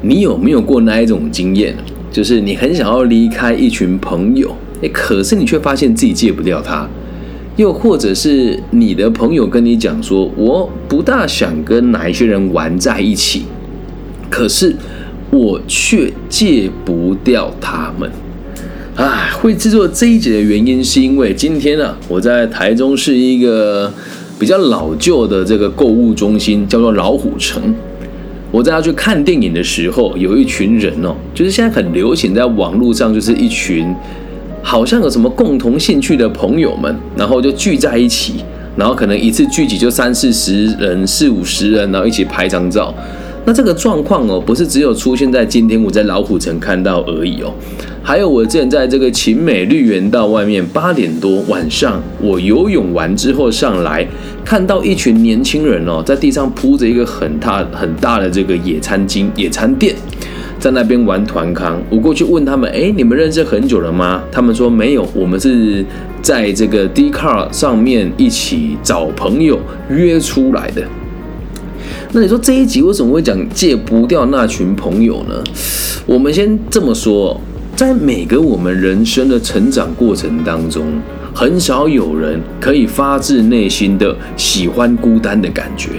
你有没有过那一种经验？就是你很想要离开一群朋友，哎，可是你却发现自己戒不掉他。又或者是你的朋友跟你讲说，我不大想跟哪一些人玩在一起，可是我却戒不掉他们。哎，会制作这一节的原因是因为今天呢，我在台中是一个比较老旧的这个购物中心，叫做老虎城。我在要去看电影的时候，有一群人哦，就是现在很流行在网络上，就是一群。好像有什么共同兴趣的朋友们，然后就聚在一起，然后可能一次聚集就三四十人、四五十人，然后一起拍张照。那这个状况哦，不是只有出现在今天我在老虎城看到而已哦，还有我之前在这个秦美绿园道外面八点多晚上，我游泳完之后上来，看到一群年轻人哦，在地上铺着一个很大很大的这个野餐巾、野餐垫。在那边玩团康，我过去问他们：“哎，你们认识很久了吗？”他们说：“没有，我们是在这个 D Car 上面一起找朋友约出来的。”那你说这一集为什么会讲戒不掉那群朋友呢？我们先这么说，在每个我们人生的成长过程当中，很少有人可以发自内心的喜欢孤单的感觉。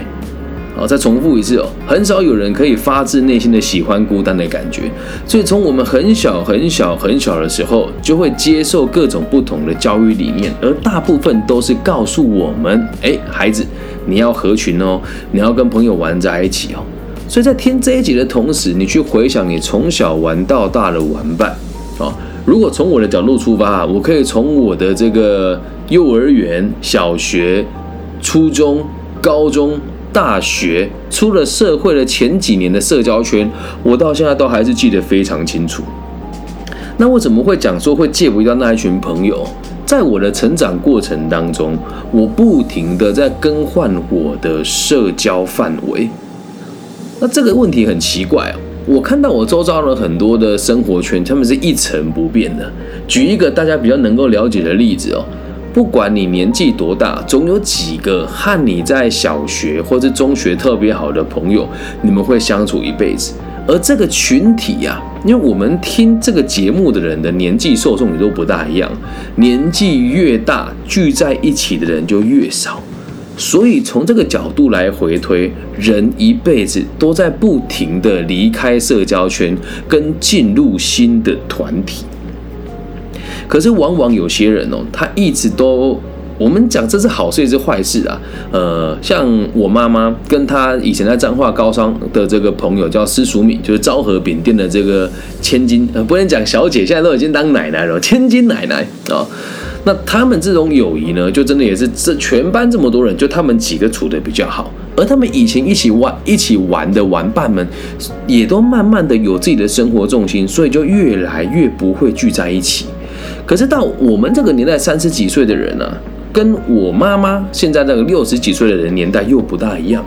好，再重复一次哦，很少有人可以发自内心的喜欢孤单的感觉，所以从我们很小很小很小的时候，就会接受各种不同的教育理念，而大部分都是告诉我们：哎，孩子，你要合群哦，你要跟朋友玩在一起哦。所以在听这一集的同时，你去回想你从小玩到大的玩伴啊。如果从我的角度出发，我可以从我的这个幼儿园、小学、初中、高中。大学出了社会的前几年的社交圈，我到现在都还是记得非常清楚。那我怎么会讲说会戒不掉那一群朋友？在我的成长过程当中，我不停的在更换我的社交范围。那这个问题很奇怪啊，我看到我周遭的很多的生活圈，他们是一成不变的。举一个大家比较能够了解的例子哦。不管你年纪多大，总有几个和你在小学或者中学特别好的朋友，你们会相处一辈子。而这个群体呀，因为我们听这个节目的人的年纪受众也都不大一样，年纪越大，聚在一起的人就越少。所以从这个角度来回推，人一辈子都在不停的离开社交圈，跟进入新的团体。可是，往往有些人哦，他一直都，我们讲这是好事也是坏事啊。呃，像我妈妈跟她以前在彰化高商的这个朋友叫施淑敏，就是昭和饼店的这个千金，呃，不能讲小姐，现在都已经当奶奶了，千金奶奶啊。那他们这种友谊呢，就真的也是这全班这么多人，就他们几个处的比较好，而他们以前一起玩一起玩的玩伴们，也都慢慢的有自己的生活重心，所以就越来越不会聚在一起。可是到我们这个年代，三十几岁的人呢，跟我妈妈现在那个六十几岁的人年代又不大一样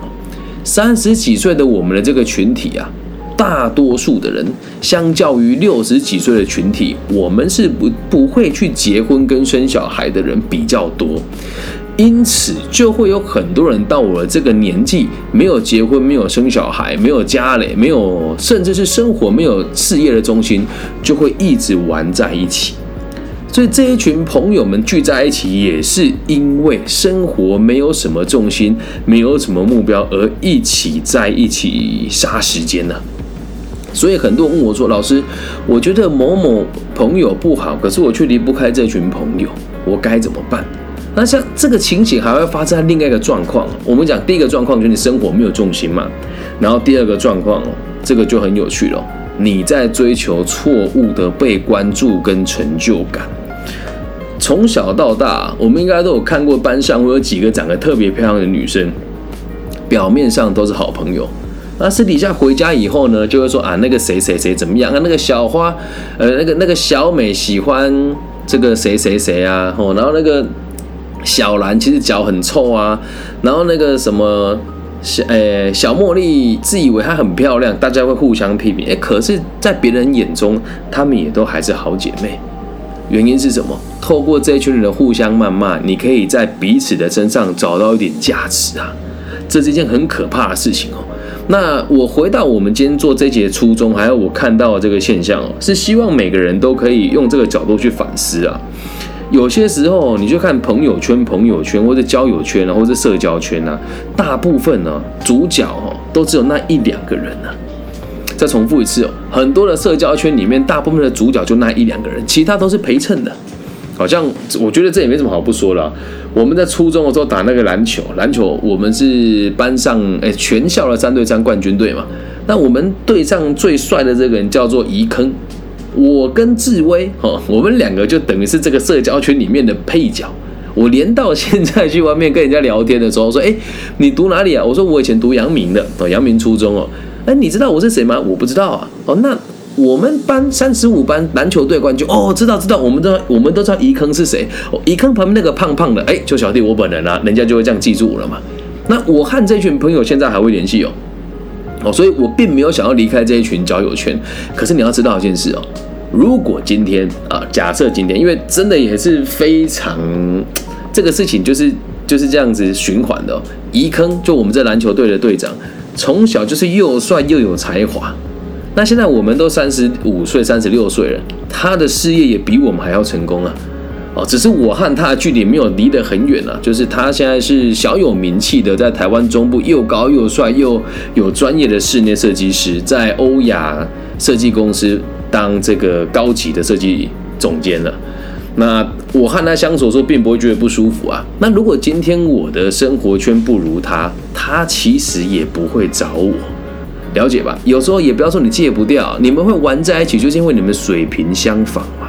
三十几岁的我们的这个群体啊，大多数的人，相较于六十几岁的群体，我们是不不会去结婚跟生小孩的人比较多，因此就会有很多人到我这个年纪，没有结婚，没有生小孩，没有家里，没有甚至是生活没有事业的中心，就会一直玩在一起。所以这一群朋友们聚在一起，也是因为生活没有什么重心，没有什么目标，而一起在一起杀时间呢。所以很多人问我说：“老师，我觉得某某朋友不好，可是我却离不开这群朋友，我该怎么办？”那像这个情形还会发生在另外一个状况。我们讲第一个状况就是你生活没有重心嘛，然后第二个状况，这个就很有趣了，你在追求错误的被关注跟成就感。从小到大，我们应该都有看过班上会有几个长得特别漂亮的女生，表面上都是好朋友，那私底下回家以后呢，就会说啊，那个谁谁谁怎么样啊？那个小花，呃，那个那个小美喜欢这个谁谁谁啊？哦，然后那个小兰其实脚很臭啊，然后那个什么小，呃，小茉莉自以为她很漂亮，大家会互相批评，哎，可是，在别人眼中，她们也都还是好姐妹。原因是什么？透过这一群人的互相谩骂，你可以在彼此的身上找到一点价值啊！这是一件很可怕的事情哦。那我回到我们今天做这节初衷，还有我看到的这个现象哦，是希望每个人都可以用这个角度去反思啊。有些时候，你就看朋友圈、朋友圈或者交友圈啊，或者社交圈啊，大部分呢主角哦都只有那一两个人呢。再重复一次哦，很多的社交圈里面，大部分的主角就那一两个人，其他都是陪衬的。好像我觉得这也没什么好不说了。我们在初中的时候打那个篮球，篮球我们是班上诶全校的三对三冠军队嘛。那我们队上最帅的这个人叫做怡坑，我跟志威哦，我们两个就等于是这个社交圈里面的配角。我连到现在去外面跟人家聊天的时候，说哎你读哪里啊？我说我以前读阳明的哦，阳明初中哦。哎你知道我是谁吗？我不知道啊。哦那。我们班三十五班篮球队冠军哦，知道知道，我们都我们都知道怡坑是谁。怡坑旁边那个胖胖的，哎，就小弟我本人啊，人家就会这样记住我了嘛。那我和这群朋友现在还会联系哦，哦，所以我并没有想要离开这一群交友圈。可是你要知道一件事哦，如果今天啊，假设今天，因为真的也是非常这个事情，就是就是这样子循环的。怡坑就我们这篮球队的队长，从小就是又帅又有才华。那现在我们都三十五岁、三十六岁了，他的事业也比我们还要成功啊！哦，只是我和他的距离没有离得很远啊。就是他现在是小有名气的，在台湾中部又高又帅又有专业的室内设计师，在欧亚设计公司当这个高级的设计总监了。那我和他相处的时候，并不会觉得不舒服啊。那如果今天我的生活圈不如他，他其实也不会找我。了解吧，有时候也不要说你戒不掉，你们会玩在一起，就是因为你们水平相仿嘛。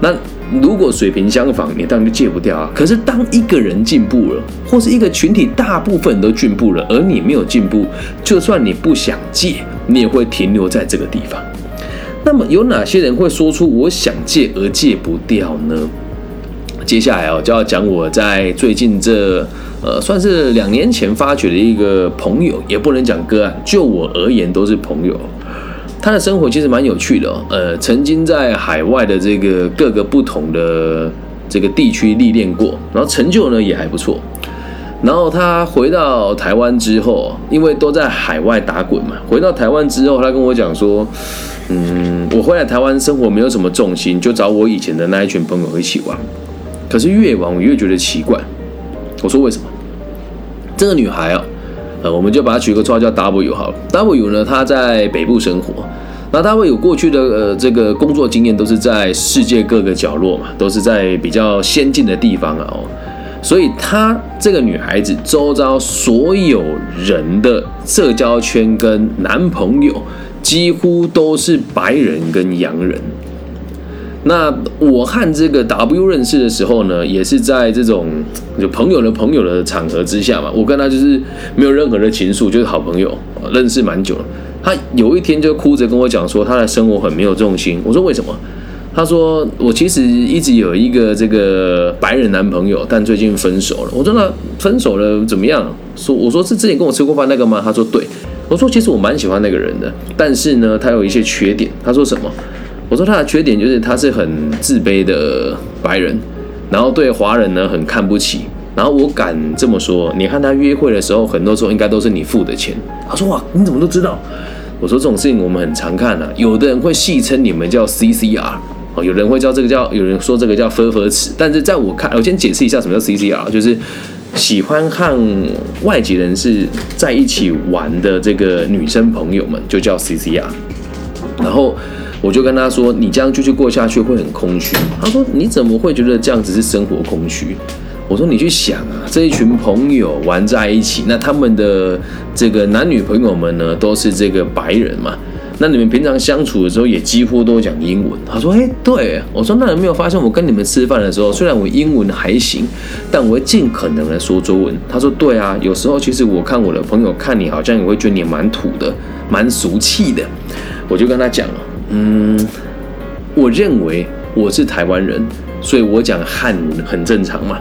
那如果水平相仿，你当然就戒不掉啊。可是当一个人进步了，或是一个群体大部分都进步了，而你没有进步，就算你不想戒，你也会停留在这个地方。那么有哪些人会说出我想戒而戒不掉呢？接下来哦，就要讲我在最近这呃，算是两年前发掘的一个朋友，也不能讲个案，就我而言都是朋友。他的生活其实蛮有趣的哦，呃，曾经在海外的这个各个不同的这个地区历练过，然后成就呢也还不错。然后他回到台湾之后，因为都在海外打滚嘛，回到台湾之后，他跟我讲说，嗯，我回来台湾生活没有什么重心，就找我以前的那一群朋友一起玩。可是越玩我越觉得奇怪，我说为什么？这个女孩啊，呃，我们就把她取个绰号叫 W 好了。W 呢，她在北部生活，那 W 有过去的呃这个工作经验都是在世界各个角落嘛，都是在比较先进的地方啊哦，所以她这个女孩子周遭所有人的社交圈跟男朋友几乎都是白人跟洋人。那我和这个 W 认识的时候呢，也是在这种就朋友的朋友的场合之下嘛。我跟他就是没有任何的情愫，就是好朋友，认识蛮久了。他有一天就哭着跟我讲说，他的生活很没有重心。我说为什么？他说我其实一直有一个这个白人男朋友，但最近分手了。我说那分手了怎么样？说我说是之前跟我吃过饭那个吗？他说对。我说其实我蛮喜欢那个人的，但是呢，他有一些缺点。他说什么？我说他的缺点就是他是很自卑的白人，然后对华人呢很看不起。然后我敢这么说，你和他约会的时候，很多时候应该都是你付的钱。他说哇，你怎么都知道？我说这种事情我们很常看啊，有的人会戏称你们叫 CCR 哦，有人会叫这个叫，有人说这个叫分分尺。但是在我看，我先解释一下什么叫 CCR，就是喜欢和外籍人士在一起玩的这个女生朋友们就叫 CCR，然后。我就跟他说：“你这样继续过下去会很空虚。”他说：“你怎么会觉得这样子是生活空虚？”我说：“你去想啊，这一群朋友玩在一起，那他们的这个男女朋友们呢，都是这个白人嘛？那你们平常相处的时候也几乎都讲英文。”他说：“哎，对。”我说：“那有没有发现我跟你们吃饭的时候，虽然我英文还行，但我会尽可能的说中文？”他说：“对啊，有时候其实我看我的朋友看你好像也会觉得你蛮土的，蛮俗气的。”我就跟他讲了。嗯，我认为我是台湾人，所以我讲汉很正常嘛。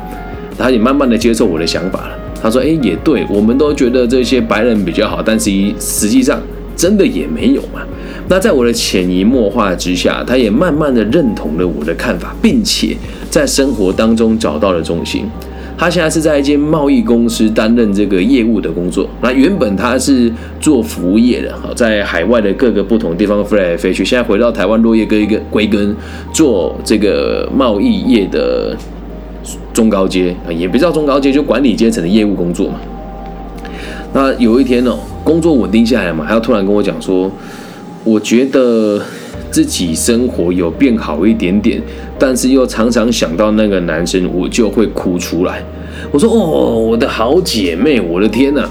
他也慢慢的接受我的想法了。他说：“哎，也对，我们都觉得这些白人比较好，但是实际上真的也没有嘛。”那在我的潜移默化之下，他也慢慢的认同了我的看法，并且在生活当中找到了重心。他现在是在一间贸易公司担任这个业务的工作。那原本他是做服务业的，好，在海外的各个不同地方飞来飞去。现在回到台湾落叶归根，归根做这个贸易业的中高阶啊，也不叫中高阶，就管理阶层的业务工作嘛。那有一天哦，工作稳定下来嘛，他突然跟我讲说，我觉得。自己生活有变好一点点，但是又常常想到那个男生，我就会哭出来。我说：“哦，我的好姐妹，我的天呐，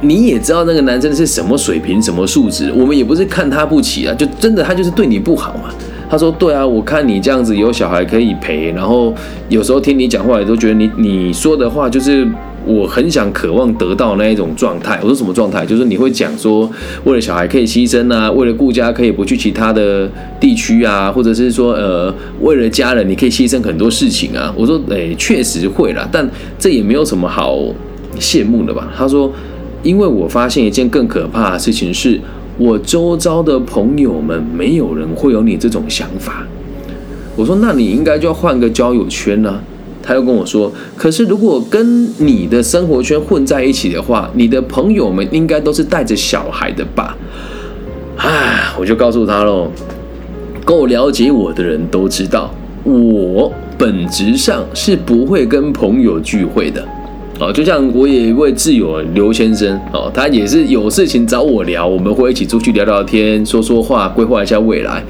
你也知道那个男生是什么水平、什么素质？我们也不是看他不起啊，就真的他就是对你不好嘛。”他说：“对啊，我看你这样子有小孩可以陪，然后有时候听你讲话，也都觉得你你说的话就是。”我很想渴望得到那一种状态。我说什么状态？就是你会讲说，为了小孩可以牺牲啊，为了顾家可以不去其他的地区啊，或者是说，呃，为了家人你可以牺牲很多事情啊。我说，哎，确实会啦，但这也没有什么好羡慕的吧？他说，因为我发现一件更可怕的事情是，我周遭的朋友们没有人会有你这种想法。我说，那你应该就要换个交友圈呢。他又跟我说：“可是如果跟你的生活圈混在一起的话，你的朋友们应该都是带着小孩的吧？”唉，我就告诉他喽：“够了解我的人都知道，我本质上是不会跟朋友聚会的。哦，就像我有一位挚友刘先生哦，他也是有事情找我聊，我们会一起出去聊聊天，说说话，规划一下未来。”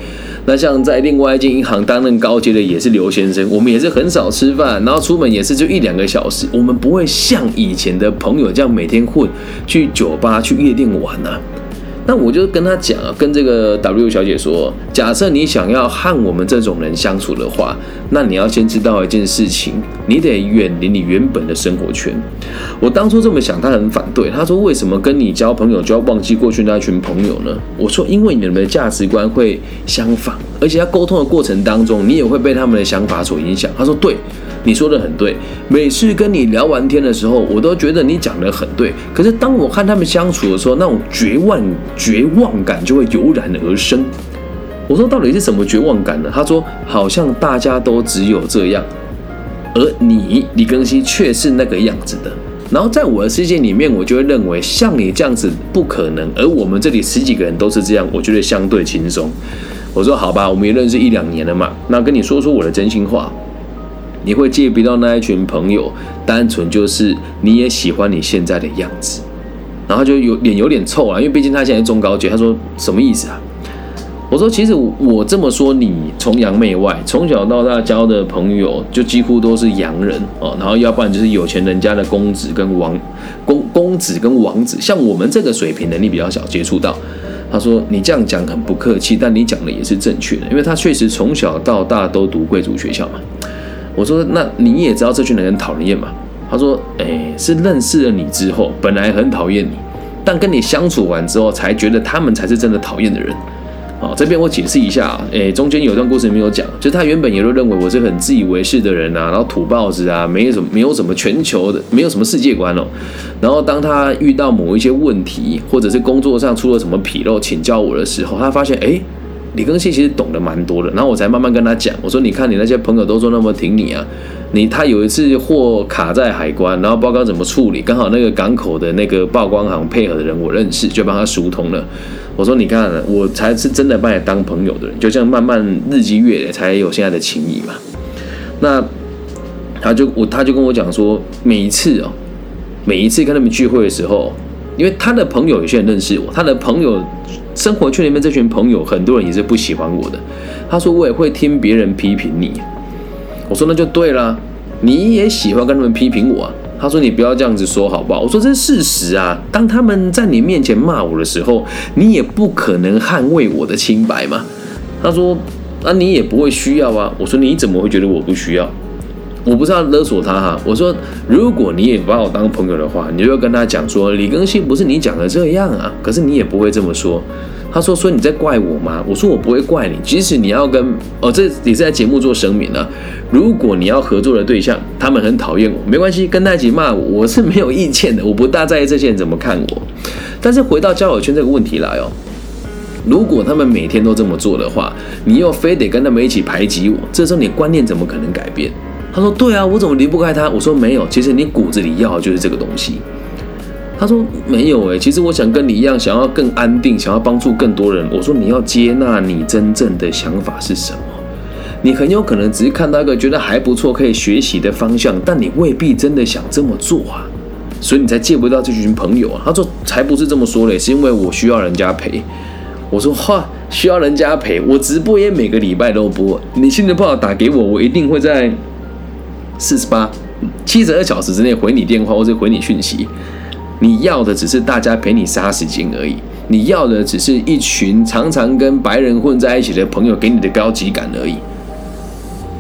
那像在另外一间银行担任高阶的也是刘先生，我们也是很少吃饭，然后出门也是就一两个小时，我们不会像以前的朋友这样每天混，去酒吧、去夜店玩啊。那我就跟他讲啊，跟这个 W 小姐说，假设你想要和我们这种人相处的话，那你要先知道一件事情，你得远离你原本的生活圈。我当初这么想，他很反对，他说为什么跟你交朋友就要忘记过去那群朋友呢？我说因为你们的价值观会相反，而且在沟通的过程当中，你也会被他们的想法所影响。他说对。你说的很对，每次跟你聊完天的时候，我都觉得你讲的很对。可是当我和他们相处的时候，那种绝望、绝望感就会油然而生。我说到底是什么绝望感呢？他说好像大家都只有这样，而你李庚希却是那个样子的。然后在我的世界里面，我就会认为像你这样子不可能，而我们这里十几个人都是这样，我觉得相对轻松。我说好吧，我们也认识一两年了嘛，那跟你说说我的真心话。你会戒不到那一群朋友，单纯就是你也喜欢你现在的样子，然后就有脸有点臭啊，因为毕竟他现在中高级。他说什么意思啊？我说其实我这么说，你崇洋媚外，从小到大交的朋友就几乎都是洋人哦，然后要不然就是有钱人家的公子跟王公公子跟王子，像我们这个水平能力比较小，接触到。他说你这样讲很不客气，但你讲的也是正确的，因为他确实从小到大都读贵族学校嘛。我说：“那你也知道这群人很讨厌嘛？”他说：“哎，是认识了你之后，本来很讨厌你，但跟你相处完之后，才觉得他们才是真的讨厌的人。”好，这边我解释一下啊，哎，中间有段故事没有讲，就是他原本也都认为我是很自以为是的人啊，然后土包子啊，没有什么没有什么全球的，没有什么世界观哦。然后当他遇到某一些问题，或者是工作上出了什么纰漏，请教我的时候，他发现哎。李庚希其实懂得蛮多的，然后我才慢慢跟他讲，我说：“你看你那些朋友都说那么挺你啊，你他有一次货卡在海关，然后不知道怎么处理，刚好那个港口的那个报关行配合的人我认识，就帮他疏通了。我说：你看，我才是真的把你当朋友的人，就这样慢慢日积月累才有现在的情谊嘛。那他就我他就跟我讲说，每一次哦，每一次跟他们聚会的时候，因为他的朋友有些人认识我，他的朋友。”生活圈里面这群朋友，很多人也是不喜欢我的。他说我也会听别人批评你。我说那就对了，你也喜欢跟他们批评我。啊他说你不要这样子说好不好？我说这是事实啊。当他们在你面前骂我的时候，你也不可能捍卫我的清白嘛。他说那你也不会需要啊。我说你怎么会觉得我不需要？我不是要勒索他哈，我说如果你也把我当朋友的话，你就要跟他讲说李更新不是你讲的这样啊，可是你也不会这么说。他说说你在怪我吗？我说我不会怪你，即使你要跟哦，这也是在节目做声明啊。如果你要合作的对象，他们很讨厌我，没关系，跟他一起骂我，我是没有意见的，我不大在意这些人怎么看我。但是回到交友圈这个问题来哦，如果他们每天都这么做的话，你又非得跟他们一起排挤我，这时候你观念怎么可能改变？他说：“对啊，我怎么离不开他？”我说：“没有，其实你骨子里要的就是这个东西。”他说：“没有诶，其实我想跟你一样，想要更安定，想要帮助更多人。”我说：“你要接纳你真正的想法是什么？你很有可能只是看到一个觉得还不错可以学习的方向，但你未必真的想这么做啊，所以你才借不到这群朋友啊。”他说：“才不是这么说嘞，是因为我需要人家陪。”我说：“哈，需要人家陪，我直播也每个礼拜都播，你心情不好打给我，我一定会在。”四十八，七十二小时之内回你电话或者回你讯息，你要的只是大家陪你杀时间而已，你要的只是一群常常跟白人混在一起的朋友给你的高级感而已。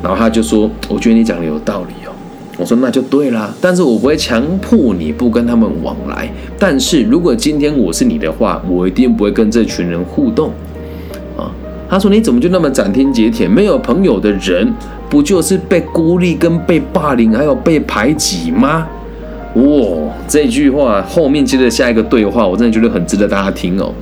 然后他就说：“我觉得你讲的有道理哦。”我说：“那就对啦，但是我不会强迫你不跟他们往来。但是如果今天我是你的话，我一定不会跟这群人互动。”啊，他说：“你怎么就那么斩钉截铁？没有朋友的人。”不就是被孤立、跟被霸凌，还有被排挤吗？哇，这句话后面接着下一个对话，我真的觉得很值得大家听哦。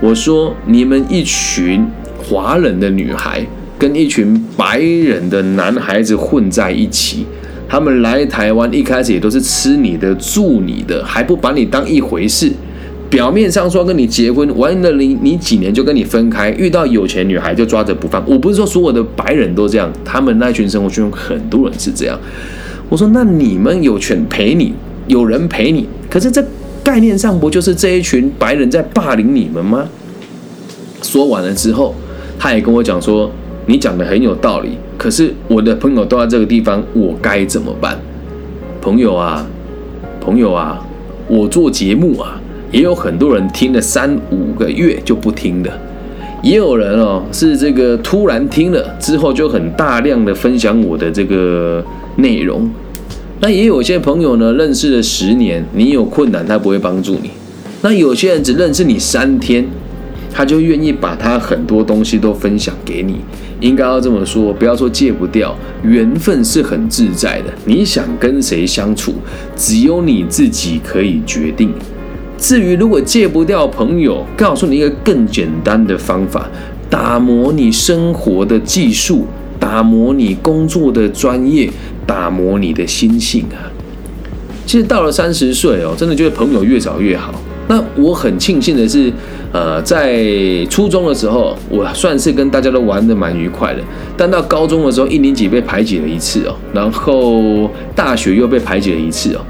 我说，你们一群华人的女孩跟一群白人的男孩子混在一起，他们来台湾一开始也都是吃你的、住你的，还不把你当一回事。表面上说跟你结婚，完了你你几年就跟你分开，遇到有钱女孩就抓着不放。我不是说所有的白人都这样，他们那群生活圈很多人是这样。我说那你们有权陪你，有人陪你，可是这概念上不就是这一群白人在霸凌你们吗？说完了之后，他也跟我讲说，你讲的很有道理，可是我的朋友都在这个地方，我该怎么办？朋友啊，朋友啊，我做节目啊。也有很多人听了三五个月就不听了，也有人哦是这个突然听了之后就很大量的分享我的这个内容，那也有些朋友呢认识了十年，你有困难他不会帮助你，那有些人只认识你三天，他就愿意把他很多东西都分享给你，应该要这么说，不要说戒不掉，缘分是很自在的，你想跟谁相处，只有你自己可以决定。至于如果戒不掉朋友，告诉你一个更简单的方法：打磨你生活的技术，打磨你工作的专业，打磨你的心性啊。其实到了三十岁哦，真的就是朋友越少越好。那我很庆幸的是，呃，在初中的时候，我算是跟大家都玩的蛮愉快的。但到高中的时候，一年级被排挤了一次哦，然后大学又被排挤了一次哦。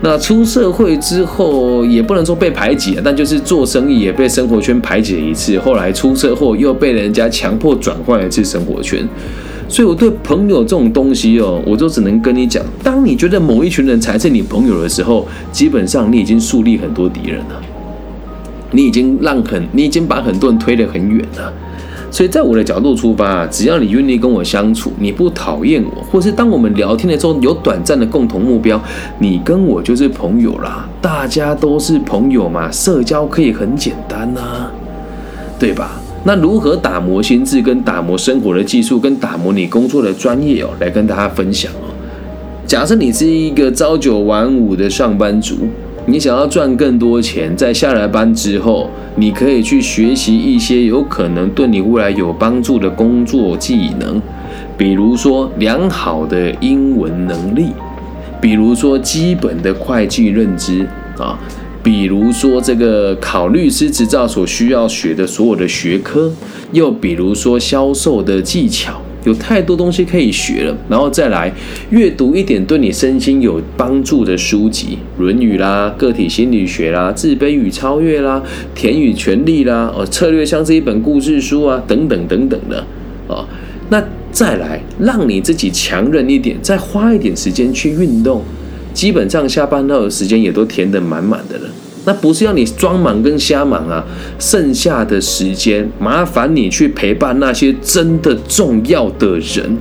那出社会之后，也不能说被排挤啊，但就是做生意也被生活圈排挤了一次。后来出车祸又被人家强迫转换一次生活圈，所以我对朋友这种东西哦，我就只能跟你讲：当你觉得某一群人才是你朋友的时候，基本上你已经树立很多敌人了，你已经让很，你已经把很多人推得很远了。所以在我的角度出发，只要你愿意跟我相处，你不讨厌我，或是当我们聊天的时候有短暂的共同目标，你跟我就是朋友啦。大家都是朋友嘛，社交可以很简单呐，对吧？那如何打磨心智、跟打磨生活的技术、跟打磨你工作的专业哦，来跟大家分享哦。假设你是一个朝九晚五的上班族。你想要赚更多钱，在下了班之后，你可以去学习一些有可能对你未来有帮助的工作技能，比如说良好的英文能力，比如说基本的会计认知啊，比如说这个考律师执照所需要学的所有的学科，又比如说销售的技巧。有太多东西可以学了，然后再来阅读一点对你身心有帮助的书籍，《论语》啦，《个体心理学》啦，《自卑与超越》啦，《田与权利》啦，哦，策略像这一本故事书啊，等等等等的，哦，那再来让你自己强韧一点，再花一点时间去运动，基本上下班后的时间也都填得满满的了。那不是要你装忙跟瞎忙啊！剩下的时间，麻烦你去陪伴那些真的重要的人，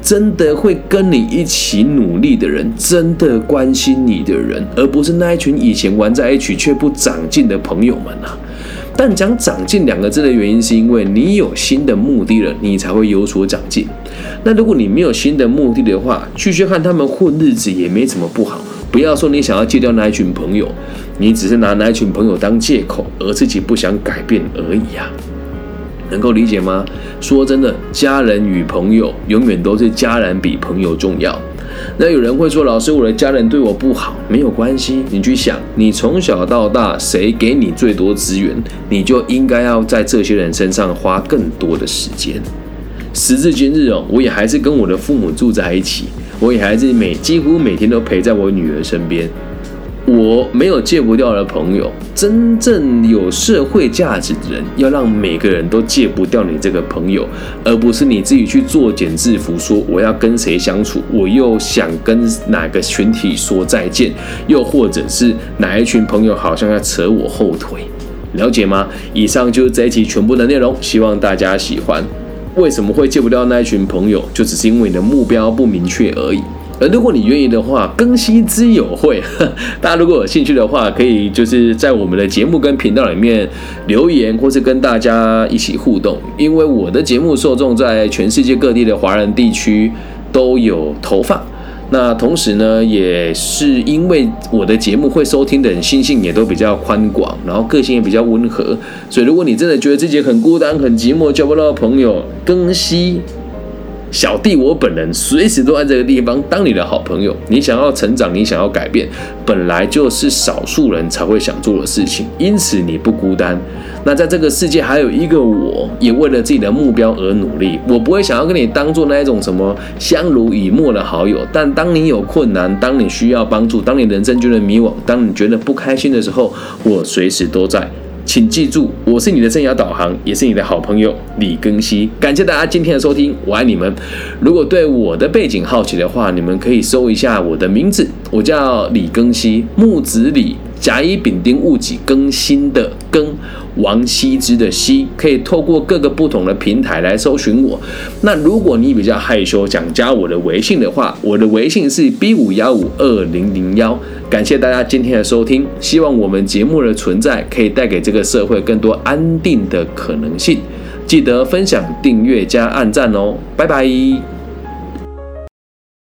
真的会跟你一起努力的人，真的关心你的人，而不是那一群以前玩在一起却不长进的朋友们啊！但讲长进两个字的原因，是因为你有新的目的了，你才会有所长进。那如果你没有新的目的的话，继续和他们混日子也没什么不好。不要说你想要戒掉那一群朋友，你只是拿那一群朋友当借口，而自己不想改变而已呀。能够理解吗？说真的，家人与朋友永远都是家人比朋友重要。那有人会说，老师，我的家人对我不好，没有关系。你去想，你从小到大，谁给你最多资源，你就应该要在这些人身上花更多的时间。时至今日哦，我也还是跟我的父母住在一起，我也还是每几乎每天都陪在我女儿身边。我没有戒不掉的朋友，真正有社会价值的人，要让每个人都戒不掉你这个朋友，而不是你自己去作茧自缚，说我要跟谁相处，我又想跟哪个群体说再见，又或者是哪一群朋友好像要扯我后腿，了解吗？以上就是这一期全部的内容，希望大家喜欢。为什么会戒不掉那一群朋友？就只是因为你的目标不明确而已。如果你愿意的话，更新之友会，大家如果有兴趣的话，可以就是在我们的节目跟频道里面留言，或是跟大家一起互动。因为我的节目受众在全世界各地的华人地区都有投放。那同时呢，也是因为我的节目会收听的人心性也都比较宽广，然后个性也比较温和，所以如果你真的觉得自己很孤单、很寂寞，交不到朋友，更新。小弟，我本人随时都在这个地方当你的好朋友。你想要成长，你想要改变，本来就是少数人才会想做的事情，因此你不孤单。那在这个世界还有一个我，也为了自己的目标而努力。我不会想要跟你当做那一种什么相濡以沫的好友，但当你有困难，当你需要帮助，当你人生觉得迷惘，当你觉得不开心的时候，我随时都在。请记住，我是你的生涯导航，也是你的好朋友李庚希。感谢大家今天的收听，我爱你们。如果对我的背景好奇的话，你们可以搜一下我的名字，我叫李庚希，木子李。甲乙丙丁戊己更新的更王羲之的羲，可以透过各个不同的平台来搜寻我。那如果你比较害羞，想加我的微信的话，我的微信是 B 五幺五二零零幺。感谢大家今天的收听，希望我们节目的存在可以带给这个社会更多安定的可能性。记得分享、订阅加按赞哦，拜拜。